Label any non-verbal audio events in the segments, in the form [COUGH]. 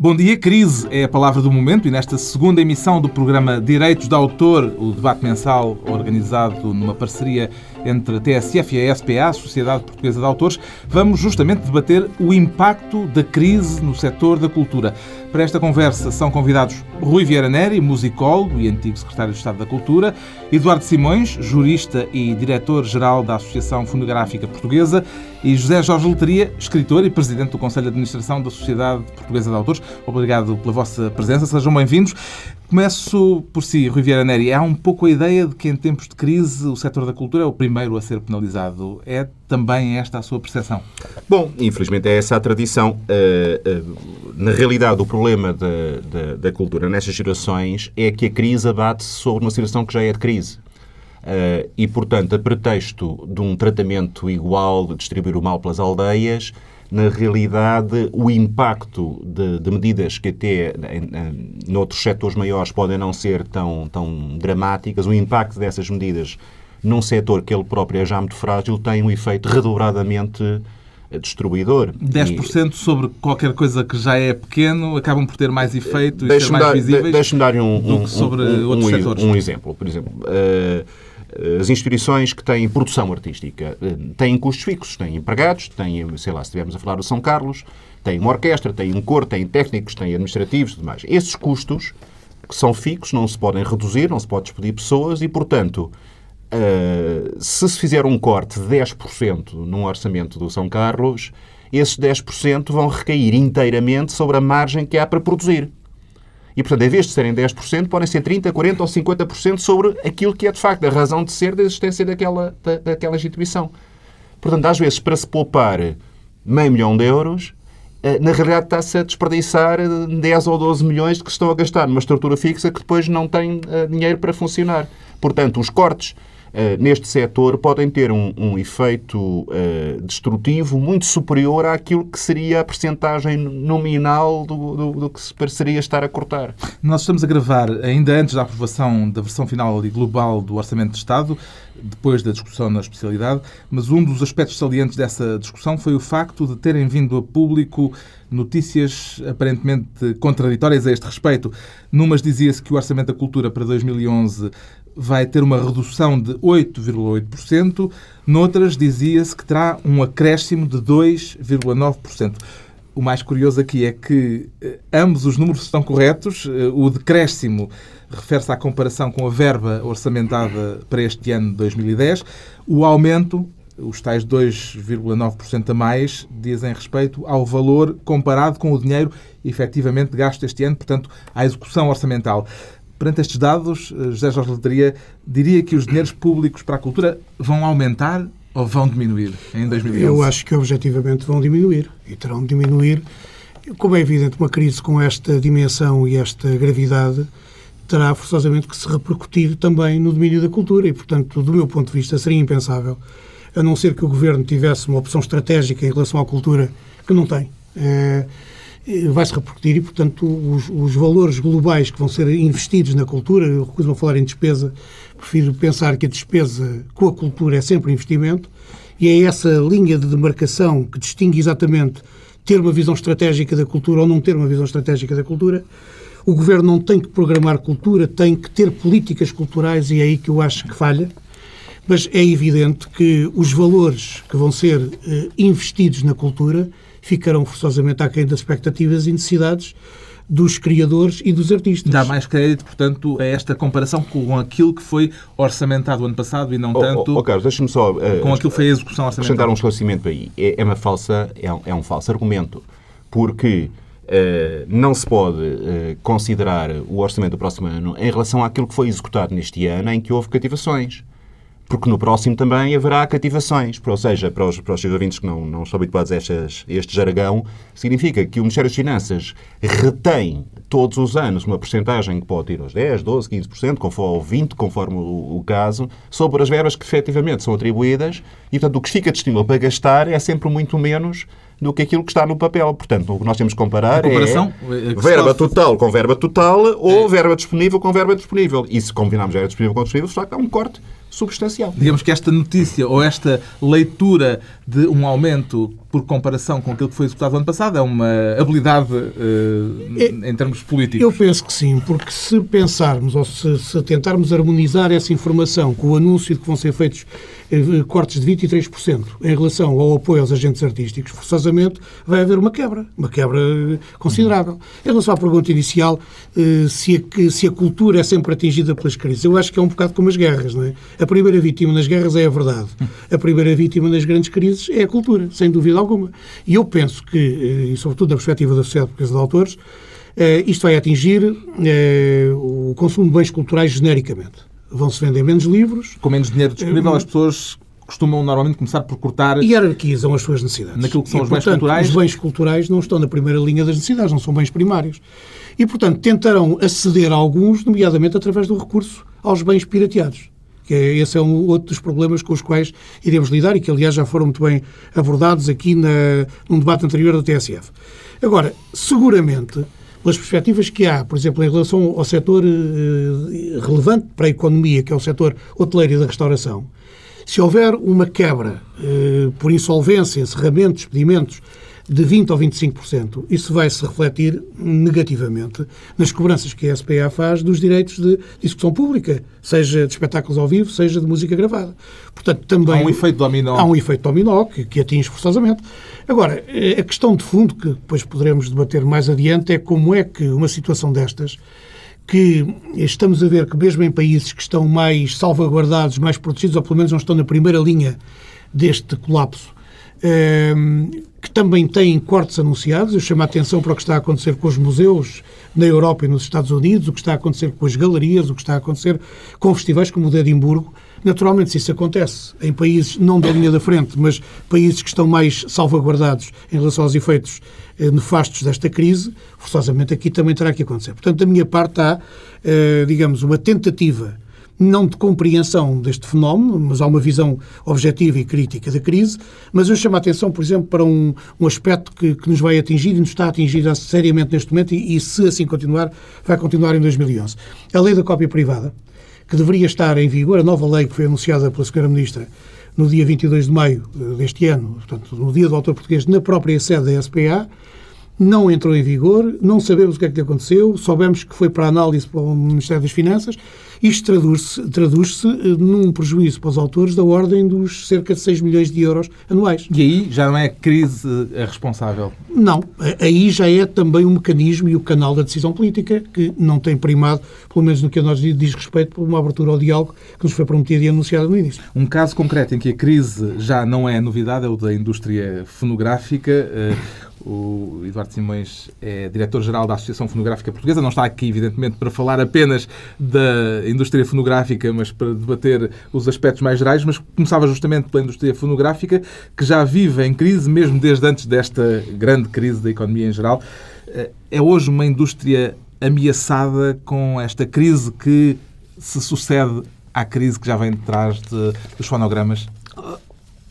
Bom dia, crise é a palavra do momento e nesta segunda emissão do programa Direitos de Autor, o debate mensal organizado numa parceria entre a TSF e a SPA, a Sociedade Portuguesa de Autores, vamos justamente debater o impacto da crise no setor da cultura. Para esta conversa são convidados Rui Vieira Neri, musicólogo e antigo secretário de Estado da Cultura, Eduardo Simões, jurista e diretor-geral da Associação Fonográfica Portuguesa, e José Jorge Leteria, escritor e presidente do Conselho de Administração da Sociedade Portuguesa de Autores. Obrigado pela vossa presença, sejam bem-vindos. Começo por si, Rui Vieira Neri. Há um pouco a ideia de que em tempos de crise o setor da cultura é o primeiro a ser penalizado. É também esta a sua percepção? Bom, infelizmente é essa a tradição. Uh, uh, na realidade, o problema da, da, da, cultura nestas gerações é que a crise abate-se sobre uma situação que já é de crise. Uh, e, portanto, a pretexto de um tratamento igual, de distribuir o mal pelas aldeias, na realidade, o impacto de, de medidas que até em, em, outros setores maiores podem não ser tão, tão dramáticas, o impacto dessas medidas num setor que ele próprio é já muito frágil tem um efeito redobradamente destruidor. 10% e... sobre qualquer coisa que já é pequeno acabam por ter mais efeito e ser mais dar, visíveis Deixe-me dar um, um, sobre um, outros setores. Um exemplo. Por exemplo, uh, eh, as instituições que têm produção artística eh, têm custos fixos, têm empregados, têm, sei lá, se estivermos a falar do São Carlos, têm uma orquestra, têm um coro, têm técnicos, têm administrativos e tudo mais. Esses custos, que são fixos, não se podem reduzir, não se pode despedir pessoas e, portanto, uh, se se fizer um corte de 10% num orçamento do São Carlos, esses 10% vão recair inteiramente sobre a margem que há para produzir. E, portanto, em vez de serem 10%, podem ser 30%, 40% ou 50% sobre aquilo que é, de facto, a razão de ser da existência daquela, da, daquela instituição. Portanto, às vezes, para se poupar meio milhão de euros, eh, na realidade está-se a desperdiçar 10 ou 12 milhões que se estão a gastar numa estrutura fixa que depois não tem eh, dinheiro para funcionar. Portanto, os cortes eh, neste setor podem ter um, um efeito uh, destrutivo muito superior àquilo que seria a percentagem nominal do, do, do, que se pareceria estar a cortar. Nós estamos a gravar ainda antes da aprovação da versão final e global do Orçamento de Estado, depois da discussão na especialidade, mas um dos aspectos salientes dessa discussão foi o facto de terem vindo a público notícias aparentemente contraditórias a este respeito. Numas dizia-se que o Orçamento da Cultura para 2011 vai ter uma redução de 8,8%, noutras dizia-se que terá um acréscimo de 2,9%. O mais curioso aqui é que eh, ambos os números estão corretos. Eh, o decréscimo refere-se à comparação com a verba orçamentada para este ano de 2010. O aumento, os tais 2,9% a mais, dizem respeito ao valor comparado com o dinheiro efetivamente gasto este ano, portanto, à execução orçamental. Perante estes dados, eh, José Jorge Letria diria que os dinheiros públicos para a cultura vão aumentar ou vão diminuir em 2011? Eu acho que objetivamente vão diminuir e terão de diminuir. Como é evidente, uma crise com esta dimensão e esta gravidade terá forçosamente que se repercutir também no domínio da cultura e, portanto, do meu ponto de vista, seria impensável, a não ser que o Governo tivesse uma opção estratégica em relação à cultura, que não tem. É, vai-se repercutir e, portanto, os, os, valores globais que vão ser investidos na cultura, eu recuso-me a falar em despesa, prefiro pensar que a despesa com a cultura é sempre investimento, e é essa linha de demarcação que distingue exatamente ter uma visão estratégica da cultura ou não ter uma visão estratégica da cultura. O governo não tem que programar cultura, tem que ter políticas culturais, e é aí que eu acho que falha. Mas é evidente que os valores que vão ser eh, investidos na cultura ficarão forçosamente aquém das expectativas e necessidades dos criadores e dos artistas. Dá mais crédito, portanto, a esta comparação com aquilo que foi orçamentado ano passado e não oh, tanto oh, oh, Carlos, deixa-me só uh, com aquilo que foi a execução orçamental. Acrescentar um esclarecimento aí. É, é, uma falsa, é um, é um falso argumento, porque uh, não se pode uh, considerar o orçamento do próximo ano em relação àquilo que foi executado neste ano em que houve cativações porque no próximo também haverá cativações. Ou seja, para os, para os seus ouvintes que não, não estão habituados a, estas, a este jargão, significa que o Ministério das Finanças retém todos os anos uma porcentagem que pode ir aos 10, 12, 15%, conforme, ou 20%, conforme o, o, caso, sobre as verbas que efetivamente são atribuídas e, portanto, o que fica disponível para gastar é sempre muito menos do que aquilo que está no papel. Portanto, o que nós temos que comparar é, é verba total com verba total ou é. verba disponível com verba disponível. E se combinarmos verba disponível com disponível, está há um corte substancial. Digamos que esta notícia ou esta leitura de um aumento por comparação com aquilo que foi executado ano passado, é uma habilidade uh, em termos políticos? Eu penso que sim, porque se pensarmos ou se, se tentarmos harmonizar essa informação com o anúncio de que vão ser feitos cortes de 23% em relação ao apoio aos agentes artísticos, forçosamente vai haver uma quebra, uma quebra considerável. Em relação à pergunta inicial, uh, se, a, se a cultura é sempre atingida pelas crises, eu acho que é um bocado como as guerras, não é? A primeira vítima nas guerras é a verdade. A primeira vítima nas grandes crises é a cultura, sem dúvida alguma. E eu penso que, eh, e sobretudo da perspectiva da Sociedade Portuguesa de Autores, eh, isto vai atingir eh, o consumo de bens culturais genericamente. Vão-se vender menos livros. Com menos dinheiro disponível, as pessoas costumam normalmente começar por cortar. E hierarquizam as suas necessidades. Naquilo que são e, os portanto, bens culturais. Os bens culturais não estão na primeira linha das necessidades, não são bens primários. E, portanto, tentarão aceder a alguns, nomeadamente através do recurso aos bens pirateados que é, esse é um outro dos problemas com os quais iremos lidar e que, aliás, já foram muito bem abordados aqui na, num debate anterior da TSF. Agora, seguramente, pelas perspectivas que há, por exemplo, em relação ao setor eh, relevante para a economia, que é o setor hoteleiro e da restauração, se houver uma quebra eh, por insolvência, encerramentos, despedimentos de 20% ou 25%, isso vai se refletir negativamente nas cobranças que a SPA faz dos direitos de discussão pública, seja de espetáculos ao vivo, seja de música gravada. Portanto, também há um efeito dominó. Há um efeito dominó que, que atinge forçosamente. Agora, eh, a questão de fundo, que depois poderemos debater mais adiante, é como é que uma situação destas que estamos a ver que mesmo em países que estão mais salvaguardados, mais protegidos, ou pelo menos não estão na primeira linha deste colapso, Ehm, que também têm cortes anunciados. Eu chamo a atenção para o que está a acontecer com os museus na Europa e nos Estados Unidos, o que está a acontecer com as galerias, o que está a acontecer com festivais como o de Edimburgo. Naturalmente, se isso acontece em países não da linha da frente, mas países que estão mais salvaguardados em relação aos efeitos eh, nefastos desta crise, forçosamente aqui também terá que acontecer. Portanto, da minha parte há, eh, digamos, uma tentativa não de compreensão deste fenómeno, mas há uma visão objetiva e crítica da crise, mas eu chamo a atenção, por exemplo, para um, um aspecto que, que, nos vai atingir e nos está a atingir seriamente neste momento e, e, se assim continuar, vai continuar em 2011. A lei da cópia privada, que deveria estar em vigor, a nova lei que foi anunciada pela Sra. Ministra no dia 22 de maio eh, deste ano, portanto, no dia do autor português, na própria sede da SPA, não entrou em vigor, não sabemos o que é que aconteceu, soubemos que foi para análise para o Ministério das Finanças. Isto traduz-se traduz eh, num prejuízo para os autores da ordem dos cerca de 6 milhões de euros anuais. E aí já não é a crise a responsável? Não. Aí já é também o mecanismo e o canal da decisão política que não tem primado, pelo menos no que a nós diz respeito, por uma abertura ao diálogo que nos foi prometida e anunciada no início. Um caso concreto em que a crise já não é novidade é o da indústria fonográfica. O Eduardo Simões é diretor-geral da Associação Fonográfica Portuguesa. Não está aqui, evidentemente, para falar apenas da indústria fonográfica, mas para debater os aspectos mais gerais. Mas começava justamente pela indústria fonográfica, que já vive em crise, mesmo desde antes desta grande crise da economia em geral. Eh, é hoje uma indústria ameaçada com esta crise que se sucede à crise que já vem de trás de, dos fonogramas?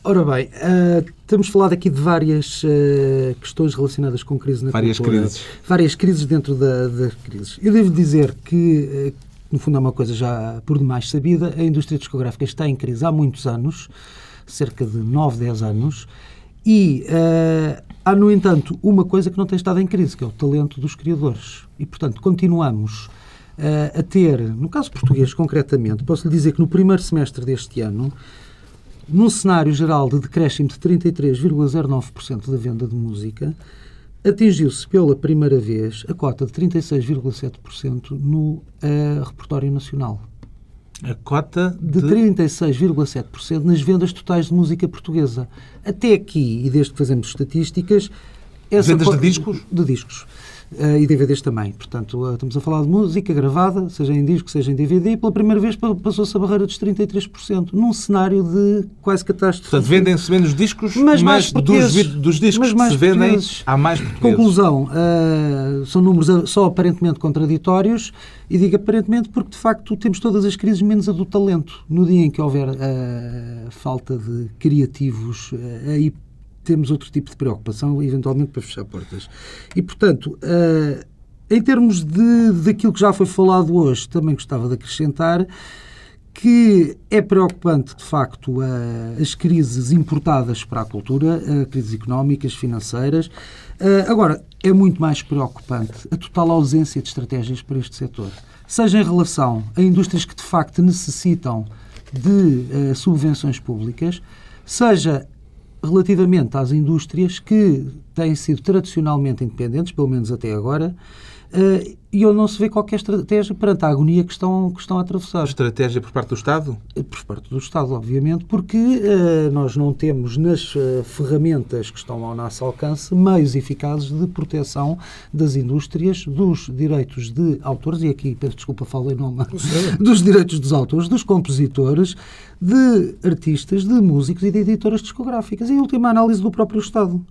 Ora bem, uh, temos falado aqui de várias uh, questões relacionadas com crise na Várias cultura. crises. Várias crises dentro da, das crises. Eu devo dizer que, uh, no fundo, é uma coisa já por demais sabida, a indústria discográfica está em crise há muitos anos, cerca de 9, 10 anos, e há, no entanto, uma coisa que não tem estado em crise, que é o talento dos criadores. E, portanto, continuamos a ter, no caso português concretamente, posso lhe dizer que no primeiro semestre deste ano, num cenário geral de decréscimo de 33,09% da venda de música, atingiu-se pela primeira vez a cota de 36,7% no uh, repertório nacional. A cota de, de 36,7% nas vendas totais de música portuguesa. Até aqui, e desde que fazemos estatísticas, vendas de discos? De discos uh, e DVDs também. Portanto, uh, estamos a falar de música gravada, seja em disco, seja em DVD, e pela primeira vez passou-se a barreira dos 33%, num cenário de quase catástrofe. Portanto, vendem-se menos discos, mas, mas dos, dos, discos que se vendem, há mais portugueses. Conclusão, uh, são números só aparentemente contraditórios, e digo aparentemente porque, de facto, temos todas as crises menos a do talento. No dia em que houver falta de criativos, aí temos outro tipo de preocupação, eventualmente para fechar portas. E, portanto, uh, em termos de, daquilo que já foi falado hoje, também gostava de acrescentar que é preocupante, de facto, as crises importadas para a cultura, crises económicas, financeiras. Agora, é muito mais preocupante a total ausência de estratégias para este setor. Seja em relação a indústrias que, de facto, necessitam de subvenções públicas, seja relativamente às indústrias que têm sido tradicionalmente independentes, pelo menos até agora, Uh, e onde não se vê qualquer estratégia perante a agonia que estão, que estão a atravessar. Estratégia por parte do Estado? Eh, por parte do Estado, obviamente, porque uh, nós não temos nas uh, ferramentas que estão ao nosso alcance meios eficazes de proteção das indústrias, dos direitos de autores, e aqui, peço desculpa, falo em nome, [LAUGHS] dos direitos dos autores, dos compositores, de artistas, de músicos e de editoras discográficas. E a última análise do próprio Estado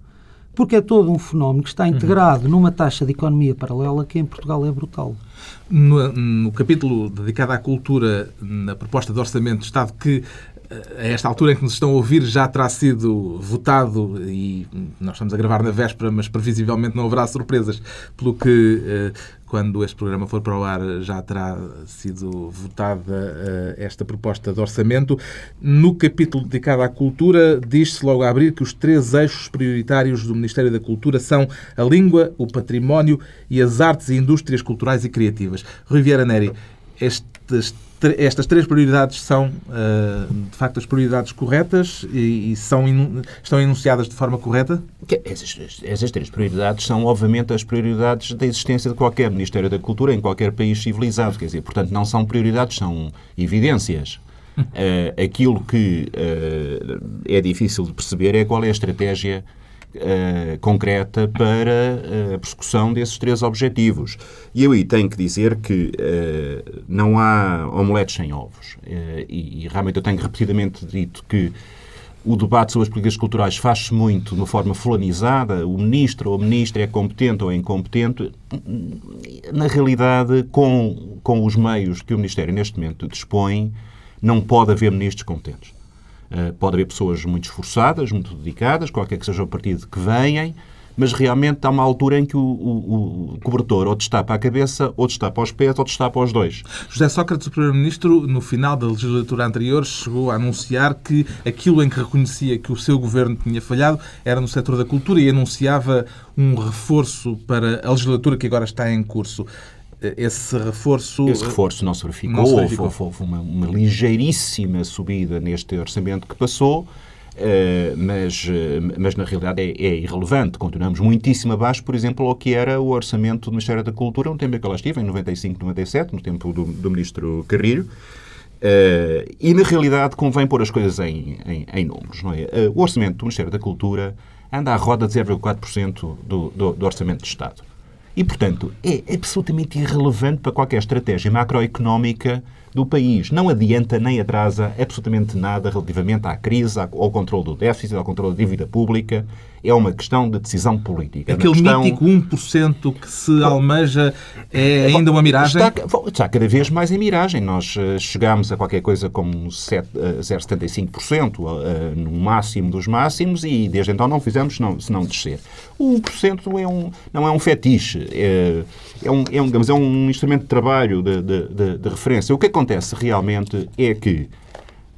porque é todo um fenómeno que está uhum. integrado numa taxa de economia paralela que em Portugal é brutal. No, no, capítulo dedicado à cultura, na proposta de Orçamento de Estado, que a esta altura em que nos estão a ouvir já terá sido votado e nós estamos a gravar na véspera, mas previsivelmente não haverá surpresas, pelo que eh, quando este programa for para o ar já terá sido votada eh, esta proposta de orçamento. No capítulo dedicado à cultura, diz-se logo a abrir que os três eixos prioritários do Ministério da Cultura são a língua, o património e as artes e indústrias culturais e criativas. Rui Vieira Neri, estes estas três prioridades são, uh, de facto, as prioridades corretas e, são estão enunciadas de forma correta? Essas, essas, três prioridades são, obviamente, as prioridades da existência de qualquer Ministério da Cultura em qualquer país civilizado. Quer dizer, portanto, não são prioridades, são evidências. Uh, [LAUGHS] aquilo que uh, é difícil de perceber é qual é a estratégia uh, concreta para eh, a persecução desses três objetivos. E eu aí tenho que dizer que uh, não há omeletes sem ovos. E, e, realmente eu tenho repetidamente dito que o debate sobre as políticas culturais faz-se muito de uma forma fulanizada, o ministro ou a ministra é competente ou é incompetente. Na realidade, com, com os meios que o Ministério neste momento dispõe, não pode haver ministros competentes. Uh, pode haver pessoas muito esforçadas, muito dedicadas, qualquer que seja o partido que venham, mas realmente há uma altura em que o, o, o, cobertor ou destapa a cabeça, ou destapa os pés, ou destapa os dois. José Sócrates, o Primeiro-Ministro, no final da legislatura anterior, chegou a anunciar que aquilo em que reconhecia que o seu governo tinha falhado era no setor da cultura e anunciava um reforço para a legislatura que agora está em curso esse reforço. Esse reforço não se verificou. Não se verificou. Houve, houve uma, uma, ligeiríssima subida neste orçamento que passou. Uh, mas, uh, mas na realidade é, é, irrelevante. Continuamos muitíssimo abaixo, por exemplo, ao que era o orçamento do Ministério da Cultura no tempo em que ela estive, em 95, 97, no tempo do, do Ministro Carrilho. Uh, e na realidade convém pôr as coisas em, em, em números. Não é? o orçamento do Ministério da Cultura anda à roda de 0,4% do, do, do orçamento de Estado. E, portanto, é absolutamente irrelevante para qualquer estratégia macroeconómica do país. Não adianta nem atrasa absolutamente nada relativamente à crise, ao controle do déficit, ao controle da dívida pública. É uma questão de decisão política. Aquele questão... mítico 1% que se almeja é ainda uma miragem? Está, está, cada vez mais em miragem. Nós uh, chegámos a qualquer coisa como 0,75% uh, uh, no máximo dos máximos e desde então não fizemos senão, senão descer. O 1% é um, não é um fetiche, é, é, um, é, um, digamos, é um instrumento de trabalho, de, de, de, de referência. O que acontece realmente é que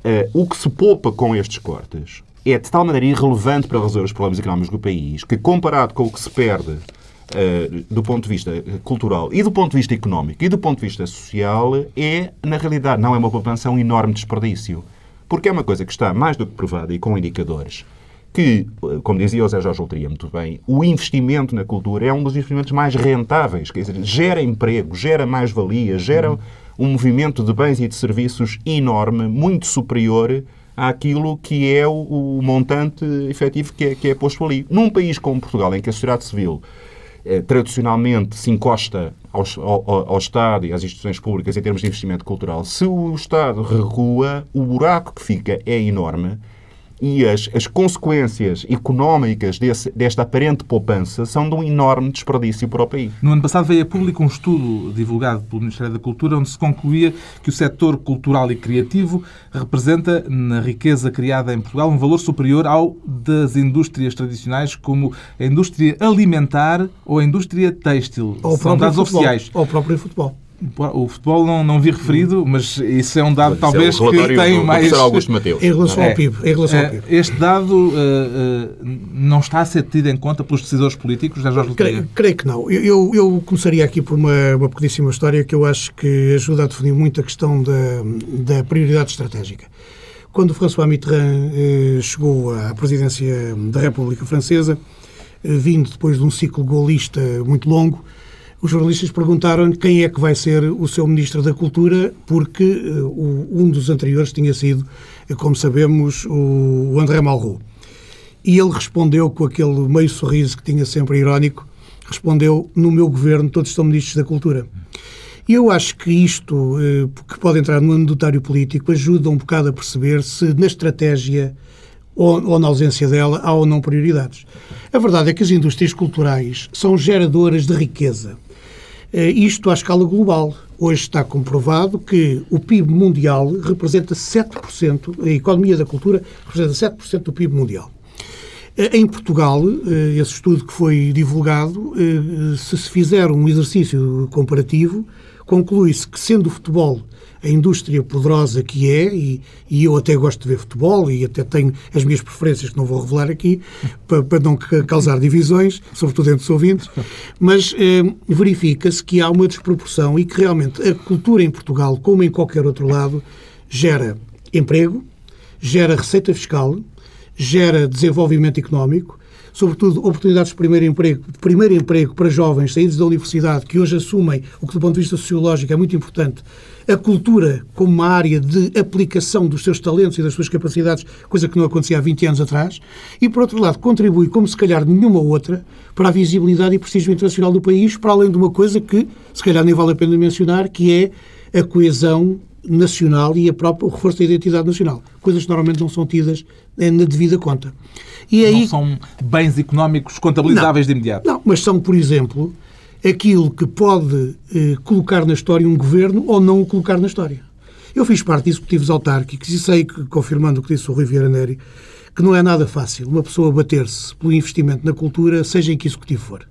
uh, o que se poupa com estes cortes é de tal maneira irrelevante para resolver os problemas económicos do país que, comparado com o que se perde uh, do ponto de vista cultural e do ponto de vista económico e do ponto de vista social, é, na realidade, não é uma poupança, é um enorme desperdício. Porque é uma coisa que está mais do que provada e com indicadores que, como dizia o Zé Jorge Ultria muito bem, o investimento na cultura é um dos investimentos mais rentáveis, quer dizer, gera emprego, gera mais-valia, gera uhum. um movimento de bens e de serviços enorme, muito superior àquilo que é o, o montante efetivo que é, que é posto ali. Num país como Portugal, em que a sociedade civil eh, tradicionalmente se encosta ao, ao, ao, Estado e às instituições públicas em termos de investimento cultural, se o Estado recua, o buraco que fica é enorme e as, as consequências económicas desse, desta aparente poupança são de um enorme desperdício para o país. No ano passado veio a público um estudo divulgado pelo Ministério da Cultura onde se concluía que o setor cultural e criativo representa, na riqueza criada em Portugal, um valor superior ao das indústrias tradicionais como a indústria alimentar ou a indústria têxtil. Ou São dados futebol. oficiais. Ou o próprio futebol. O futebol não, não vi referido, mas isso é um dado Mas talvez é que tem do mais. professor Augusto Mateus. Em relação É. ao PIB. Em relação ao Eh, PIB. Este dado eh, eh, não está a ser tido em conta pelos decisores políticos da Jorge Creio, creio que não. Eu, eu, eu começaria aqui por uma, uma pequeníssima história que eu acho que ajuda a definir muito a questão da, da prioridade estratégica. Quando François Mitterrand eh, chegou à presidência da República Francesa, vindo depois de um ciclo golista muito longo, os jornalistas perguntaram quem é que vai ser o seu Ministro da Cultura, porque o- um dos anteriores tinha sido, eh, como sabemos, o, André Malraux. E ele respondeu com aquele meio sorriso que tinha sempre irónico, respondeu, no meu governo todos são ministros da cultura. E eu acho que isto, eh, que pode entrar no anedotário político, ajuda um bocado a perceber se na estratégia ou na ausência dela há ou não prioridades. A verdade é que as indústrias culturais são geradoras de riqueza. Eh, Isto à escala global. Hoje está comprovado que o PIB mundial representa 7%, a economia da cultura representa 7% do PIB mundial. Eh, Em Portugal, eh, esse estudo que foi divulgado, se se fizer um exercício comparativo, conclui-se que, sendo o futebol a indústria poderosa que é, e, e eu até gosto de ver futebol e até tenho as minhas preferências que não vou revelar aqui, para, para não ca- causar divisões, sobretudo entre os ouvintes, mas eh, verifica-se que há uma desproporção e que realmente a cultura em Portugal, como em qualquer outro lado, gera emprego, gera receita fiscal, gera desenvolvimento económico, sobretudo oportunidades de primeiro emprego, de primeiro emprego para jovens saídos da universidade que hoje assumem o que do ponto de vista sociológico é muito importante, a cultura como uma área de aplicação dos seus talentos e das suas capacidades, coisa que não acontecia há 20 anos atrás, e por outro lado contribui como se calhar nenhuma outra para a visibilidade e prestígio internacional do país, para além de uma coisa que se calhar nem vale a pena mencionar, que é a coesão nacional e a própria, o reforço da identidade nacional. Coisas que normalmente não são tidas eh, na devida conta. E aí, Não são bens económicos contabilizáveis de imediato. não, mas são, por exemplo, aquilo que pode eh, colocar na história um governo ou não o colocar na história. Eu fiz parte de executivos autárquicos e sei, que, confirmando o que disse o Rui Vieira Neri, que não é nada fácil uma pessoa bater-se pelo investimento na cultura, seja em que executivo for.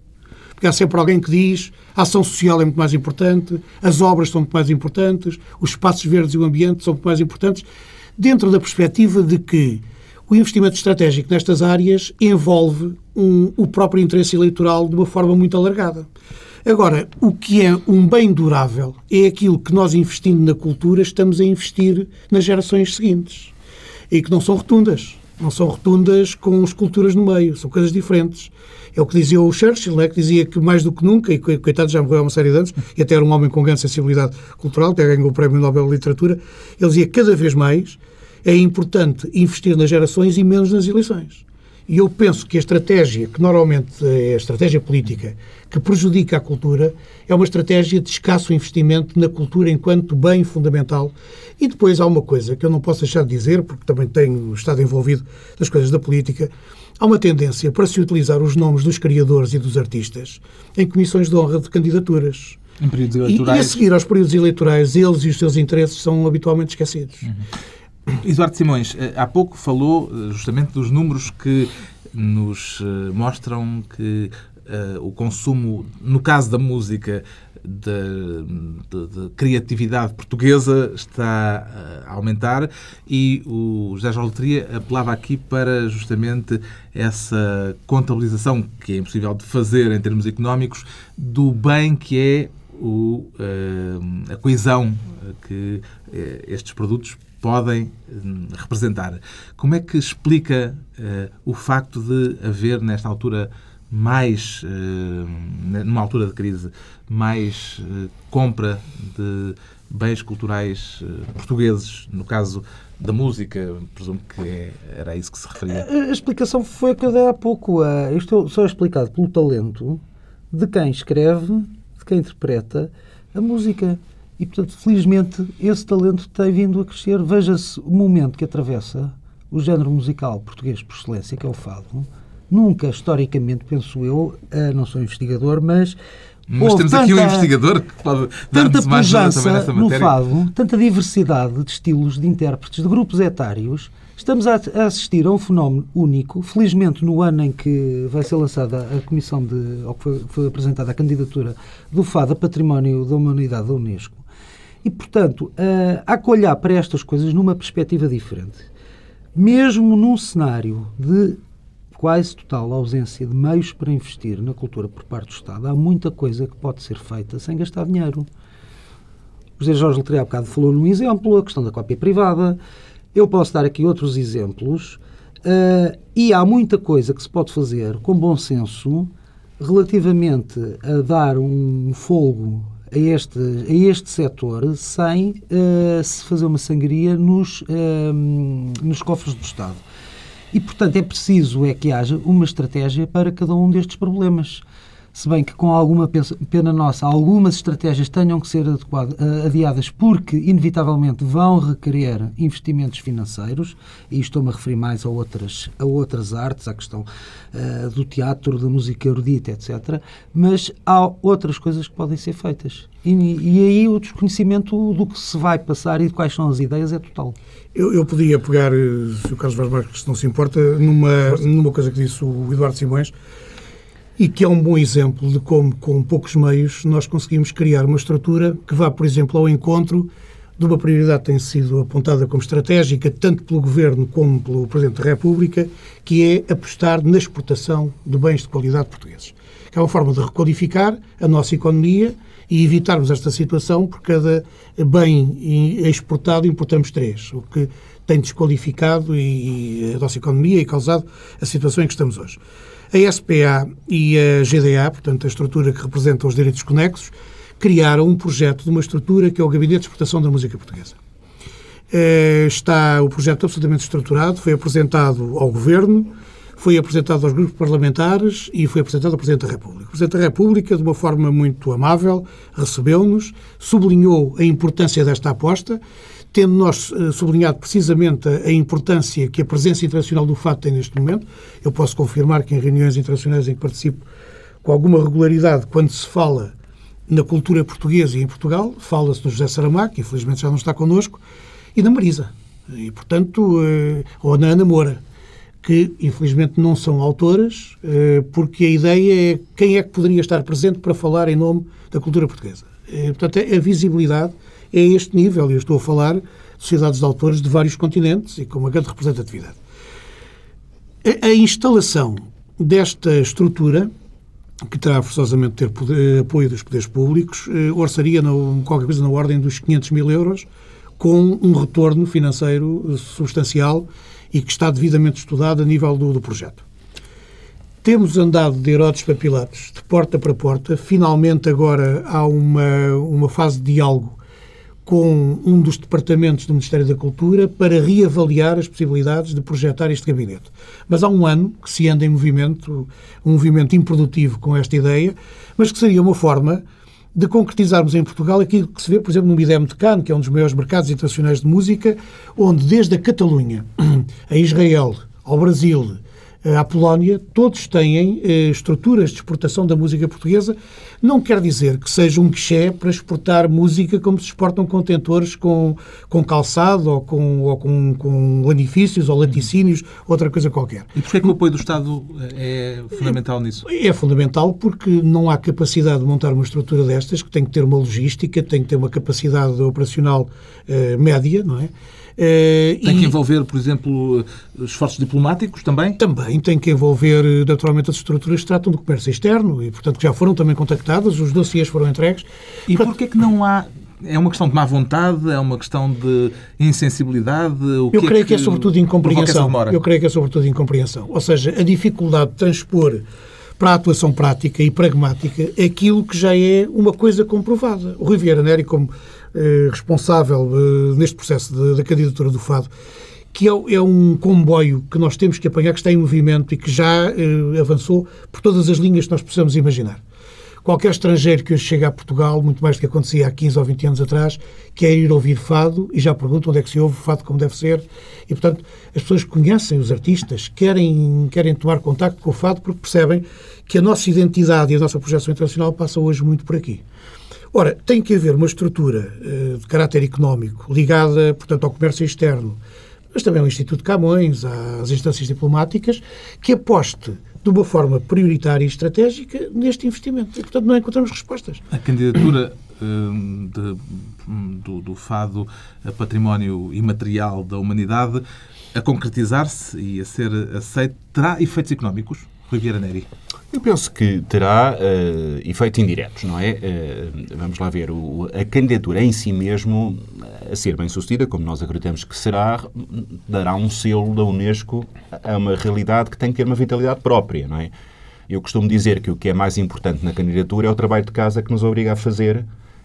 Porque há sempre alguém que diz a ação social é muito mais importante, as obras são muito mais importantes, os espaços verdes e o ambiente são muito mais importantes, dentro da perspectiva de que o investimento estratégico nestas áreas envolve um- o próprio interesse eleitoral de uma forma muito alargada. Agora, o que é um bem durável é aquilo que nós, investindo na cultura, estamos a investir nas gerações seguintes. E que não são rotundas. Não são rotundas com esculturas no meio. São coisas diferentes. É o que dizia o Churchill, né, que dizia que mais do que nunca, e co- coitado já morreu há uma série de anos, e até era um homem com grande sensibilidade cultural, até ganhou o Prémio Nobel de Literatura, ele dizia que cada vez mais é importante investir nas gerações e menos nas eleições. E eu penso que a estratégia, que normalmente é a estratégia política, que prejudica a cultura, é uma estratégia de escasso investimento na cultura enquanto bem fundamental. E depois há uma coisa que eu não posso deixar de dizer, porque também tenho estado envolvido nas coisas da política, há uma tendência para se utilizar os nomes dos criadores e dos artistas em comissões de honra de candidaturas. Em períodos E, e a eleitorais. seguir aos períodos eleitorais, eles e os seus interesses são habitualmente esquecidos. Eduardo Simões, eh, há pouco falou eh, justamente dos números que nos eh, mostram que eh, o consumo, no caso da música, de, de- de criatividade portuguesa está a aumentar e o José João Loteria apelava aqui para justamente essa contabilização que é impossível de fazer em termos económicos do bem que é o, eh, a coesão que eh, estes produtos podem hum, representar. Como é que explica eh, o facto de haver, nesta altura, mais, eh, numa altura de crise, mais eh, compra de bens culturais portugueses, no caso da música, presumo que é- era isso que se referia. A explicação foi a que eu dei há pouco. Isto só é explicado pelo talento de quem escreve, de quem interpreta a música. E, portanto, felizmente, esse talento tem vindo a crescer. Veja-se o momento que atravessa o género musical português por excelência, que é o fado. Nunca, historicamente, penso eu, ah, não sou investigador, mas. Mas temos aqui um tanta- investigador que pode tanta mais também nessa no matéria. fado, tanta diversidade de estilos, de intérpretes, de grupos etários, Estamos a assistir a um fenómeno único. Felizmente, no ano em que vai ser lançada a comissão de, ou que foi, foi apresentada a candidatura do FAD a Património da Humanidade da Unesco. E, portanto, uh, há que olhar para estas coisas numa perspectiva diferente. Mesmo num cenário de quase total ausência de meios para investir na cultura por parte do Estado, há muita coisa que pode ser feita sem gastar dinheiro. O José Jorge Letria há bocado falou num exemplo, a questão da cópia privada. Eu posso dar aqui outros exemplos. Uh, e há muita coisa que se pode fazer com bom senso relativamente a dar um folgo a este, a este setor sem uh, se fazer uma sangria nos, uh, nos cofres do Estado. E, portanto, é preciso é que haja uma estratégia para cada um destes problemas. Se bem que, com alguma pena nossa, algumas estratégias tenham que ser eh, adiadas porque, inevitavelmente, vão requerer investimentos financeiros, e estou-me a referir mais a outras, a outras artes, à questão uh, do teatro, da música erudita, etc. Mas há outras coisas que podem ser feitas. E, e aí o desconhecimento do que se vai passar e de quais são as ideias é total. Eu, eu podia pegar, eh, se o Carlos Vaz Marques não se importa, numa, numa coisa que disse o Eduardo Simões, e que é um bom exemplo de como, com poucos meios, nós conseguimos criar uma estrutura que vá, por exemplo, ao encontro de uma prioridade que tem sido apontada como estratégica, tanto pelo Governo como pelo Presidente da República, que é apostar na exportação de bens de qualidade portugueses. É uma forma de recodificar a nossa economia e evitarmos esta situação, por cada bem exportado importamos três, o que tem desqualificado e, a nossa economia e causado a situação em que estamos hoje. A SPA e a GDA, portanto a estrutura que representa os direitos conexos, criaram um projeto de uma estrutura que é o Gabinete de Exportação da Música Portuguesa. Eh, está o projeto absolutamente estruturado, foi apresentado ao Governo, foi apresentado aos grupos parlamentares e foi apresentado ao Presidente da República. O Presidente da República, de uma forma muito amável, recebeu-nos, sublinhou a importância desta aposta, tendo nós uh, sublinhado precisamente a, importância que a presença internacional do FAT tem neste momento. Eu posso confirmar que em reuniões internacionais em que participo com alguma regularidade, quando se fala na cultura portuguesa e em Portugal, fala-se no José Saramago, que infelizmente já não está connosco, e na Marisa. E, portanto, uh, ou na Ana Moura que infelizmente não são autoras, eh, porque a ideia é quem é que poderia estar presente para falar em nome da cultura portuguesa. Eh, portanto, a visibilidade é a este nível. Eu estou a falar de sociedades de autores de vários continentes e com uma grande representatividade. A instalação desta estrutura, que terá forçosamente ter poder, apoio dos poderes públicos, eh, orçaria no, qualquer coisa na ordem dos 500 mil euros, com um retorno financeiro substancial e que está devidamente estudado a nível do, do projeto. Temos andado de Herodes para Pilatos, de porta para porta. Finalmente, agora há uma, uma fase de diálogo com um dos departamentos do Ministério da Cultura para reavaliar as possibilidades de projetar este gabinete. Mas há um ano que se anda em movimento, um movimento improdutivo com esta ideia, mas que seria uma forma de concretizarmos em Portugal aquilo que se vê, por exemplo, no IDEM de Cannes, que é um dos maiores mercados internacionais de música, onde desde a Catalunha, [CLEARS THROAT] a Israel, ao Brasil, à Polónia, todos têm eh, estruturas de exportação da música portuguesa. Não quer dizer que seja um guichê para exportar música como se exportam contentores com, com calçado ou com, ou com, com lanifícios ou laticínios, outra coisa qualquer. E porquê que o apoio do Estado é fundamental nisso? É, é fundamental porque não há capacidade de montar uma estrutura destas, que tem que ter uma logística, tem que ter uma capacidade operacional eh, média, não é? Uh, tem que envolver, por exemplo, esforços diplomáticos também? Também tem que envolver, naturalmente, as estruturas que tratam do comércio externo e, portanto, que já foram também contactadas, os dossiês foram entregues. E portanto, porquê é que não há é uma questão de má vontade? É uma questão de insensibilidade? O eu que creio é que, que é sobretudo incompreensão. Eu creio que é sobretudo incompreensão. Ou seja, a dificuldade de transpor para a atuação prática e pragmática aquilo que já é uma coisa comprovada. O Rui Vieira Neri, como eh, responsável eh, neste processo da candidatura do Fado, que é, é, um comboio que nós temos que apanhar, que está em movimento e que já eh, avançou por todas as linhas que nós possamos imaginar. Qualquer estrangeiro que hoje chega a Portugal, muito mais do que acontecia há 15 ou 20 anos atrás, quer ir ouvir fado e já pergunta onde é que se ouve fado como deve ser. E, portanto, as pessoas conhecem os artistas, querem, querem tomar contacto com o fado porque percebem que a nossa identidade e a nossa projeção internacional passa hoje muito por aqui. Ora, tem que haver uma estrutura uh, de caráter económico ligada, portanto, ao comércio externo, mas também ao Instituto Camões, às instâncias diplomáticas, que aposte de uma forma prioritária e estratégica neste investimento. E, portanto, não encontramos respostas. A candidatura hum, de, hum, do, do Fado a património imaterial da humanidade a concretizar-se e a ser aceito terá efeitos económicos? Rui Vieira Neri. Eu penso que terá uh, efeitos indiretos, não é? Uh, vamos lá ver, o, a candidatura em si mesmo, a ser bem sucedida, como nós acreditamos que será, dará um selo da Unesco a uma realidade que tem que ter uma vitalidade própria, não é? Eu costumo dizer que o que é mais importante na candidatura é o trabalho de casa que nos obriga a fazer,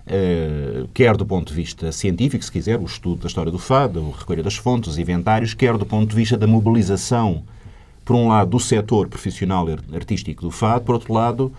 uh, quer do ponto de vista científico, se quiser, o estudo da história do fado, o recolher das fontes, os inventários, quer do ponto de vista da mobilização por um lado, do setor profissional artístico do fado, por outro lado,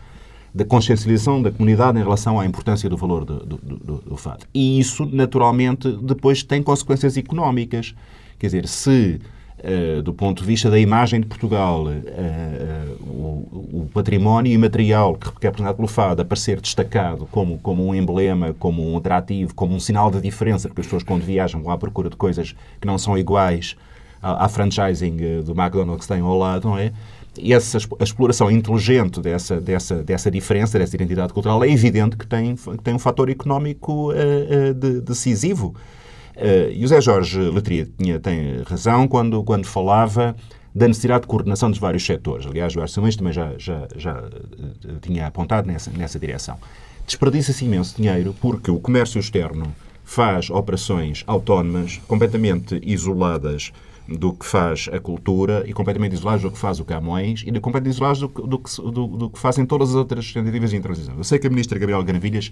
da consciencialização da comunidade em relação à importância do valor do, do, do, do fado. E isso, naturalmente, depois tem consequências económicas. Quer dizer, se Uh, do ponto de vista da imagem de Portugal, uh, uh, o, o, património imaterial que é representado pelo fado aparecer destacado como, como um emblema, como um atrativo, como um sinal de diferença, porque as pessoas quando viajam vão à procura de coisas que não são iguais à, franchising eh, do McDonald's que tem ao lado, não é? E essa a exploração inteligente dessa, dessa, dessa diferença, dessa identidade cultural, é evidente que tem, que tem um fator económico uh, uh, de, decisivo. Uh, e o Zé Jorge Letria tinha, tem razão quando, quando falava da necessidade de coordenação dos vários setores. Aliás, o Arcelões também já, já, já tinha apontado nessa, nessa direção. Desperdiça-se imenso dinheiro porque o comércio externo faz operações autónomas, completamente isoladas do que faz a cultura e completamente isolados do que faz o Camões e completamente isolados do, do, do, do, que fazem todas as outras tentativas de transição. Eu sei que a ministra Gabriel Ganavilhas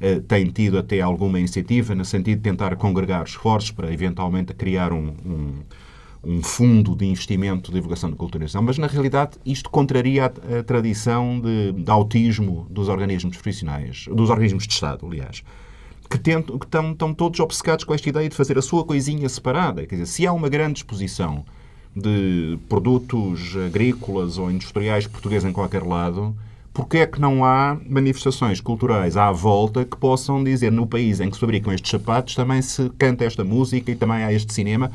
eh, tem tido até alguma iniciativa no sentido de tentar congregar esforços para eventualmente criar um, um, um fundo de investimento de divulgação de cultura e mas na realidade isto contraria a, a tradição de, de autismo dos organismos profissionais, dos organismos de Estado, aliás que, tentam, que estão, estão todos obcecados com esta ideia de fazer a sua coisinha separada. Quer dizer, se há uma grande exposição de produtos agrícolas ou industriais portugueses em qualquer lado, porque é que não há manifestações culturais à volta que possam dizer no país em que se fabricam estes sapatos também se canta esta música e também há este cinema?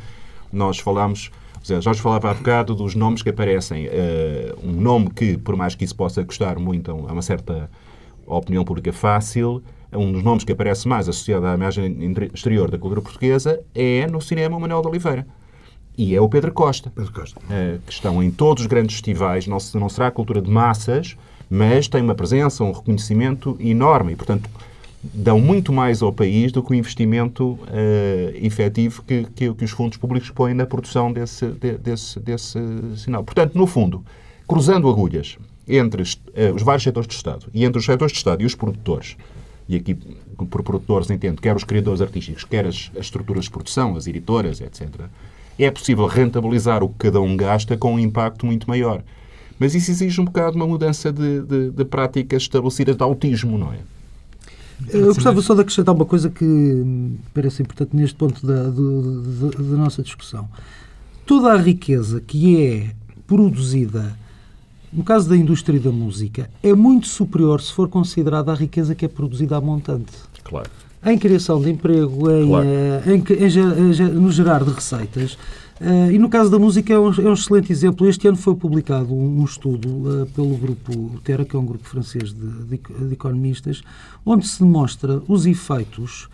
Nós falamos, José Jorge falava há bocado dos nomes que aparecem. Uh, um nome que, por mais que isso possa custar muito a uma certa opinião pública fácil, um dos nomes que aparece mais associado à imagem exterior da cultura portuguesa é no cinema o Manuel de Oliveira. E é o Pedro Costa. Pedro Costa. Uh, que estão em todos os grandes festivais. Não, não será a cultura de massas, mas tem uma presença, um reconhecimento enorme. E, portanto, dão muito mais ao país do que o investimento uh, efetivo que, que, que, os fundos públicos põem na produção desse, de, desse, desse sinal. Portanto, no fundo, cruzando agulhas entre uh, os vários setores de Estado e entre os setores de Estado e os produtores, e aqui por produtores entendo quer os criadores artísticos, quer as, as estruturas de produção, as editoras, etc., é possível rentabilizar o que cada um gasta com um impacto muito maior. Mas isso exige um bocado uma mudança de, de, de práticas estabelecidas de autismo, não é? Eu gostava só de acrescentar uma coisa que me parece importante neste ponto da, da, da nossa discussão. Toda a riqueza que é produzida no caso da indústria da música, é muito superior se for considerada a riqueza que é produzida a montante. Claro. Em criação de emprego, em, claro. uh, em, em, no gerar de receitas. Uh, e no caso da música é um, é um, excelente exemplo. Este ano foi publicado um, um estudo uh, pelo grupo Terra, que é um grupo francês de, de, de economistas, onde se demonstra os efeitos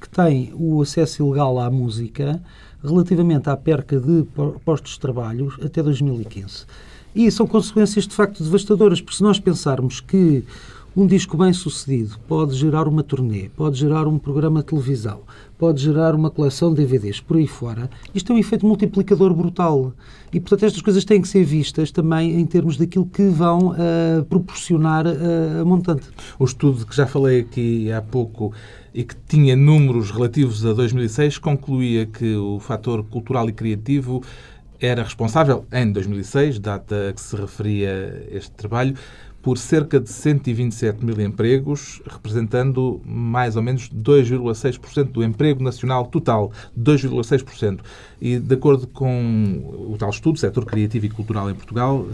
que tem o acesso ilegal à música relativamente à perca de postos de trabalho até 2015. E são consequências de facto devastadoras, porque se nós pensarmos que um disco bem sucedido pode gerar uma turnê, pode gerar um programa de televisão, pode gerar uma coleção de DVDs por aí fora. Isto é um efeito multiplicador brutal. E, portanto, estas coisas têm que ser vistas também em termos daquilo que vão uh, proporcionar uh, a montante. O estudo que já falei aqui há pouco e que tinha números relativos a 2006 concluía que o fator cultural e criativo era responsável, em 2006, data a que se referia este trabalho, por cerca de 127 mil empregos, representando mais ou menos 2,6% do emprego nacional total, 2,6%. E, de acordo com o tal estudo, setor criativo e cultural em Portugal,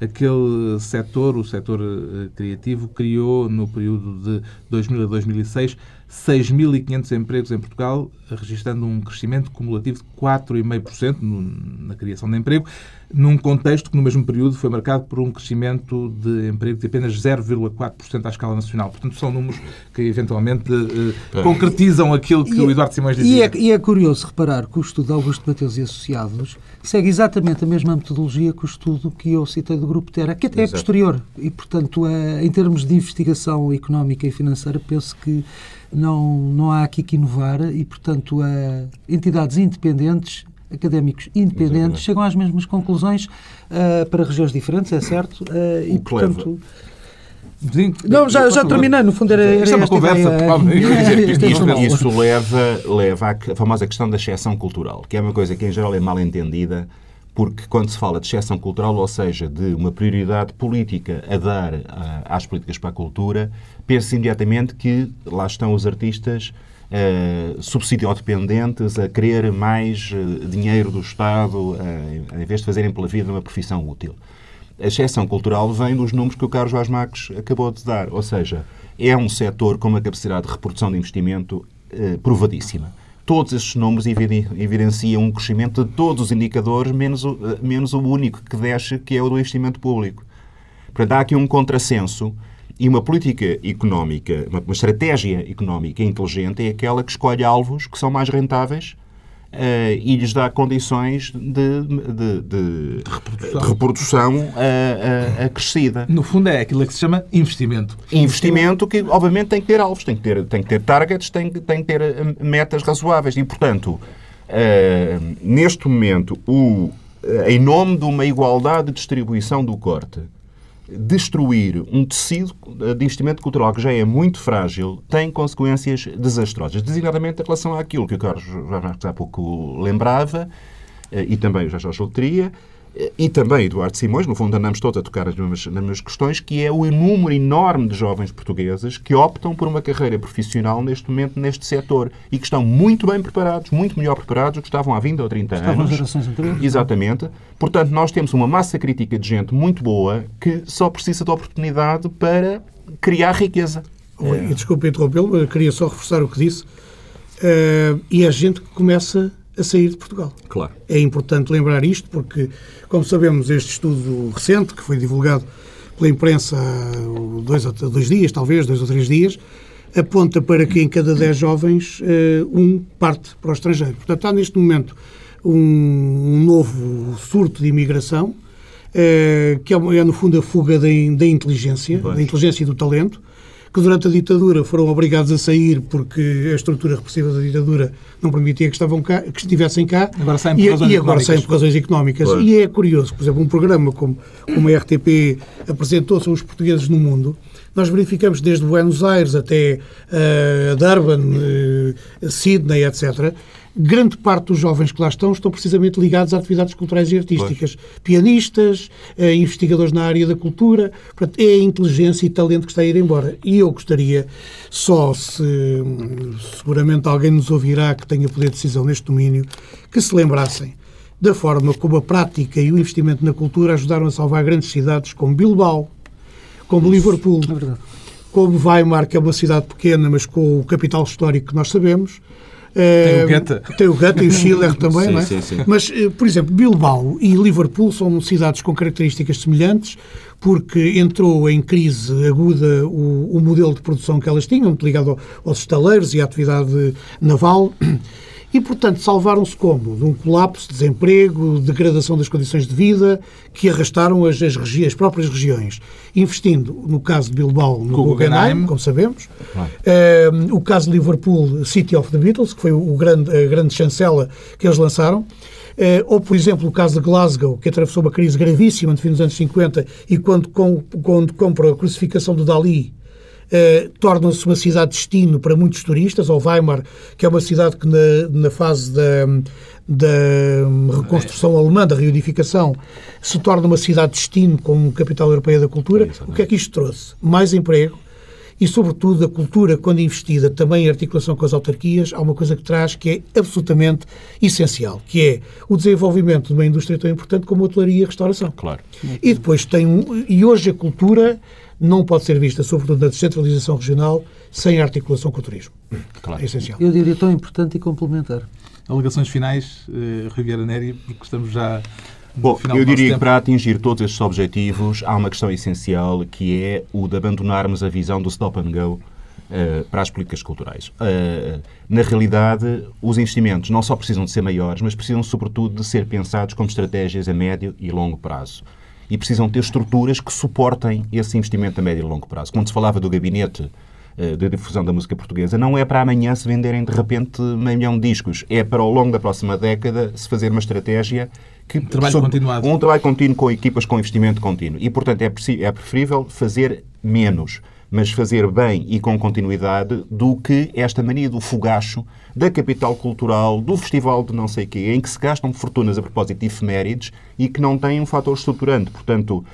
eh, aquele setor, o setor eh, criativo, criou no período de 2000 a 2006 6.500 empregos em Portugal, registrando um crescimento cumulativo de 4,5% na criação de emprego, num contexto que no mesmo período foi marcado por um crescimento de emprego de apenas 0,4% à escala nacional. Portanto, são números que eventualmente eh, concretizam aquilo que e, o Eduardo Simões dizia. E é, e é, curioso reparar que o estudo de Augusto Mateus e Associados segue exatamente a mesma metodologia que o estudo que eu citei do Grupo Terra, que até é Exato. é posterior. E, portanto, é, em termos de investigação económica e financeira, penso que não, não há aqui que inovar e, portanto, a entidades independentes académicos independentes Exatamente. chegam às mesmas conclusões uh, para regiões diferentes, é certo? Uh, e, portanto... Sim, não, já, já terminei, no fundo era, era Isto é uma conversa, ideia, [LAUGHS] Isso leva, leva à famosa questão da exceção cultural, que é uma coisa que em geral é mal entendida, porque quando se fala de exceção cultural, ou seja, de uma prioridade política a dar às políticas para a cultura, pensa imediatamente que lá estão os artistas uh, subsidiodependentes a querer mais uh, dinheiro do Estado, uh, em vez de fazerem pela vida uma profissão útil. A exceção cultural vem dos números que o Carlos Vaz Marques acabou de dar, ou seja, é um setor com uma capacidade de reprodução de investimento provadíssima. Todos estes números evidenciam um crescimento de todos os indicadores, menos o, menos o único que desce, que é o do investimento público. Portanto, há aqui um contrassenso e uma política económica, uma estratégia económica inteligente é aquela que escolhe alvos que são mais rentáveis Uh, e lhes dá condições de, de, de, de reprodução, reprodução uh, uh, acrescida. No fundo é aquilo que se chama investimento. Investimento que, obviamente, tem que ter alvos, tem que ter, tem que ter targets, tem, tem que ter metas razoáveis. E, portanto, neste momento, o, em nome de uma igualdade de distribuição do corte, destruir um tecido de investimento cultural que já é muito frágil tem consequências desastrosas, designadamente em relação àquilo que o Carlos já há pouco lembrava, eh, e também o Jorge Loteria, e também Eduardo Simões, no fundo andamos todos a tocar as mesmas, nas mesmas questões, que é o número enorme de jovens portuguesas que optam por uma carreira profissional neste momento neste setor e que estão muito bem preparados, muito melhor preparados do que estavam há 20 ou 30 estavam anos. gerações anteriores. Exatamente. Portanto, nós temos uma massa crítica de gente muito boa que só precisa de oportunidade para criar riqueza. É. E desculpe interrompê-lo, queria só reforçar o que disse. Uh, e a gente que começa a sair de Portugal. Claro. É importante lembrar isto porque, como sabemos, este estudo recente, que foi divulgado pela imprensa há dois, dois dias, talvez, dois ou três dias, aponta para que em cada dez jovens eh, um parte para o estrangeiro. Portanto, está neste momento um, novo surto de imigração, eh, que é, é, no fundo, a fuga da, da inteligência, da inteligência e do talento, que durante a ditadura foram obrigados a sair porque a estrutura repressiva da ditadura não permitia que, estavam cá, que estivessem cá. Agora saem por e, razões e agora saem por razões económicas. Pois. E é curioso, por exemplo, um programa como, como a RTP apresentou sobre os portugueses no mundo, nós verificamos desde Buenos Aires até uh, Durban, uh, Sydney, etc., grande parte dos jovens que lá estão estão precisamente ligados a atividades culturais e artísticas. Pois. Pianistas, eh, investigadores na área da cultura. Portanto, é a inteligência e talento que está a ir embora. E eu gostaria, só se seguramente alguém nos ouvirá que tenha poder de decisão neste domínio, que se lembrassem da forma como a prática e o investimento na cultura ajudaram a salvar grandes cidades como Bilbao, como Isso. Liverpool, é como Weimar, que é uma cidade pequena, mas com o capital histórico que nós sabemos, tem o Goethe. Tem o Goethe e o [LAUGHS] Schiller também, sim, não é? Sim, sim. Mas, eh, por exemplo, Bilbao e Liverpool são cidades com características semelhantes, porque entrou em crise aguda o, o modelo de produção que elas tinham, muito ligado aos estaleiros e à atividade naval. E, portanto, salvaram-se como? De um colapso, desemprego, degradação das condições de vida, que arrastaram as, as, regi as próprias regiões. Investindo, no caso de Bilbao, no Guggenheim, como sabemos. Uh, o caso de Liverpool, City of the Beatles, que foi o grande, a grande chancela que eles lançaram. Uh, ou, por exemplo, o caso de Glasgow, que atravessou uma crise gravíssima no fim dos anos 50 e quando, com, quando compra a crucificação do Dali, eh, torna-se uma cidade destino para muitos turistas, ou Weimar, que é uma cidade que na, na fase da, da reconstrução alemã, da reunificação, se torna uma cidade destino como capital europeia da cultura. O que é que isto trouxe? Mais emprego e, sobretudo, a cultura, quando investida também em articulação com as autarquias, há uma coisa que traz que é absolutamente essencial, que é o desenvolvimento de uma indústria tão importante como a hotelaria e a restauração. Claro. E depois tem um, e hoje a cultura não pode ser vista, sobretudo na descentralização regional, sem articulação com o turismo. Claro. É essencial. Eu diria tão importante e complementar. Alegações finais, eh, Riviera Neri, porque estamos já Bom, eu diria que para atingir todos estes objetivos há uma questão essencial que é o de abandonarmos a visão do stop and go eh, para as políticas culturais. Eh, na realidade, os investimentos não só precisam de ser maiores, mas precisam, sobretudo, de ser pensados como estratégias a médio e longo prazo. E precisam ter estruturas que suportem esse investimento a médio e longo prazo. Quando se falava do gabinete eh, de difusão da música portuguesa, não é para amanhã se venderem de repente meio milhão de discos. É para ao longo da próxima década se fazer uma estratégia que... trabalho sobre- continuado. Um trabalho contínuo com equipas com investimento contínuo. E, portanto, é, é preferível fazer menos, mas fazer bem e com continuidade do que esta mania do fogacho, da capital cultural, do festival de não sei quê, em que se gastam fortunas a propósito de efemérides e que não têm um fator estruturante. Portanto,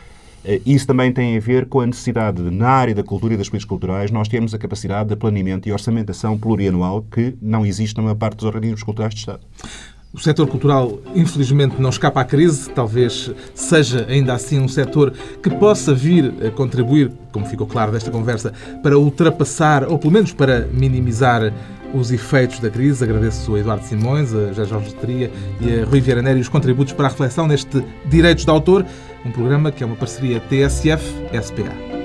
eh, isso também tem a ver com a necessidade de, na área da cultura e das políticas culturais, nós termos a capacidade de planeamento e orçamentação plurianual que não existe na maior parte dos organismos culturais de Estado. O setor cultural, infelizmente, não escapa à crise. Talvez seja ainda assim um setor que possa vir a contribuir, como ficou claro desta conversa, para ultrapassar ou pelo menos para minimizar os efeitos da crise. Agradeço a Eduardo Simões, a Jorge Teria e a Rui Vieira Nery os contributos para a reflexão neste Direitos de Autor, um programa que é uma parceria TSF-SPA.